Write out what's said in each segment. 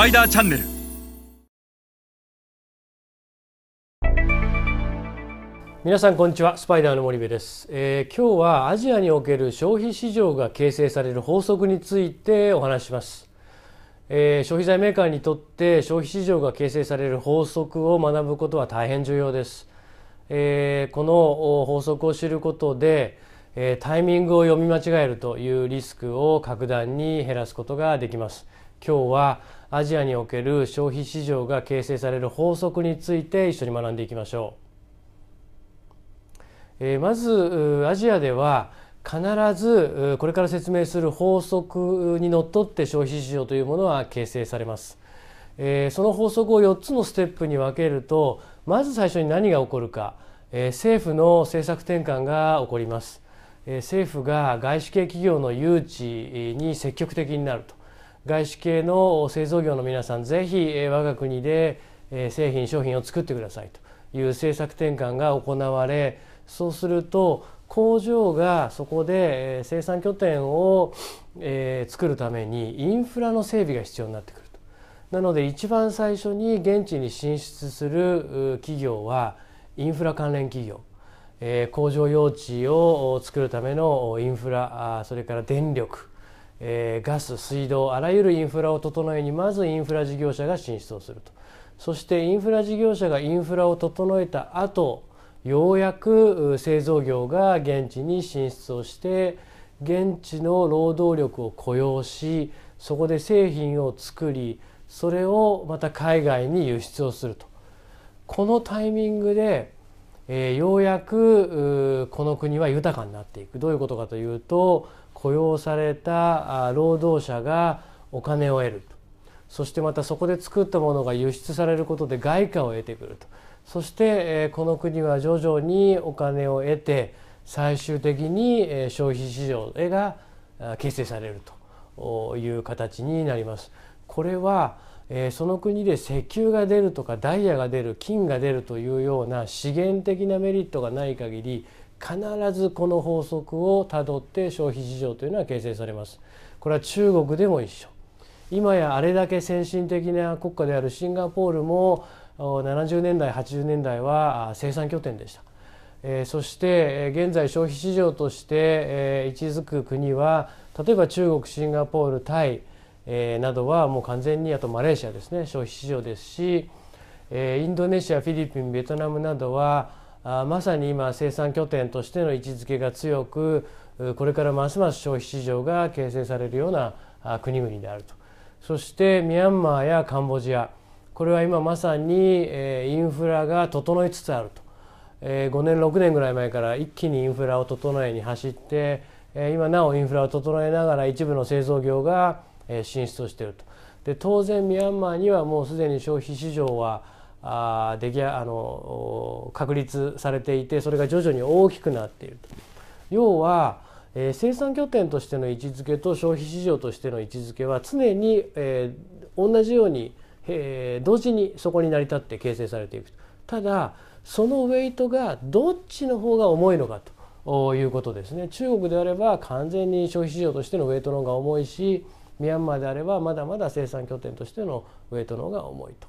パイダーチャンネル。皆さんこんにちは。スパイダーの森部です、えー、今日はアジアにおける消費市場が形成される法則についてお話します、えー、消費財メーカーにとって消費市場が形成される法則を学ぶことは大変重要です、えー、この法則を知ることでえタイミングを読み間違えるというリスクを格段に減らすことができます。今日はアジアにおける消費市場が形成される法則について一緒に学んでいきましょう、えまずアジアでは必ずこれから説明する法則にのっとって消費市場というものは形成されます、えその法則を4つのステップに分けるとまず最初に何が起こるか、え政府の政策転換が起こります。え政府が外資系企業の誘致に積極的になると。外資系の製造業の皆さんぜひ我が国で製品商品を作ってくださいと。いう政策転換が行われそうすると工場がそこで生産拠点を作るためにインフラの整備が必要になってくると。なので一番最初に現地に進出する企業はインフラ関連企業、工場用地を作るためのインフラそれから電力、えー、ガス水道あらゆるインフラを整えにまずインフラ事業者が進出をすると。そしてインフラ事業者がインフラを整えた後ようやく製造業が現地に進出をして現地の労働力を雇用しそこで製品を作りそれをまた海外に輸出をすると。このタイミングでえー、ようやくこの国は豊かになっていく。どういうことかというと雇用された労働者がお金を得ると。そしてまたそこで作ったものが輸出されることで外貨を得てくると。そして、え、この国は徐々にお金を得て最終的に、え、消費市場が形成されると。いう形になります。これはえその国で石油が出るとかダイヤが出る金が出るというような資源的なメリットがない限り必ずこの法則をたどって消費市場というのは形成されます。これは中国でも一緒今やあれだけ先進的な国家であるシンガポールも70年代80年代は生産拠点でした。えそして現在消費市場としてえ位置づく国は例えば中国シンガポールタイえー、などはもう完全にあとマレーシアですね消費市場ですし、えー、インドネシアフィリピンベトナムなどはあまさに今生産拠点としての位置づけが強くこれからますます消費市場が形成されるような国々であるとそしてミャンマーやカンボジアこれは今まさにインフラが整いつつあると5年6年ぐらい前から一気にインフラを整えに走って今なおインフラを整えながら一部の製造業が進出をしていると。で当然ミャンマーにはもうすでに消費市場はあ出来あの確立されていてそれが徐々に大きくなっていると。要は、えー、生産拠点としての位置づけと消費市場としての位置づけは常に、えー、同じように、えー、同時にそこに成り立って形成されていくただそのウェイトがどっちの方が重いのかということですね中国であれば完全に消費市場としてのウェイトの方が重いしミャンマーであればまだまだ生産拠点としてのウェイトの方が重いと。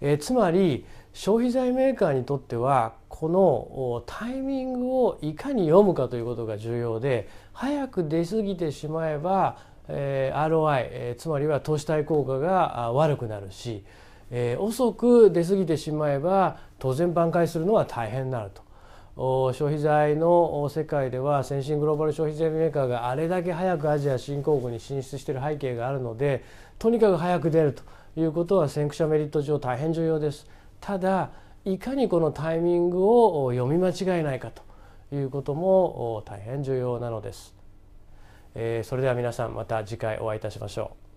えー、つまり消費財メーカーにとってはこのタイミングをいかに読むかということが重要で早く出過ぎてしまえば、えー、ROI、えー、つまりは投資対効果が悪くなるし、えー、遅く出過ぎてしまえば当然挽回するのは大変になると。消費財の世界では先進グローバル消費財メーカーがあれだけ早くアジア新興国に進出している背景があるのでとにかく早く出るということは先駆者メリット上大変重要です。ただいかにこのタイミングを読み間違えないかということも大変重要なのです。えそれでは皆さんまた次回お会いいたしましょう。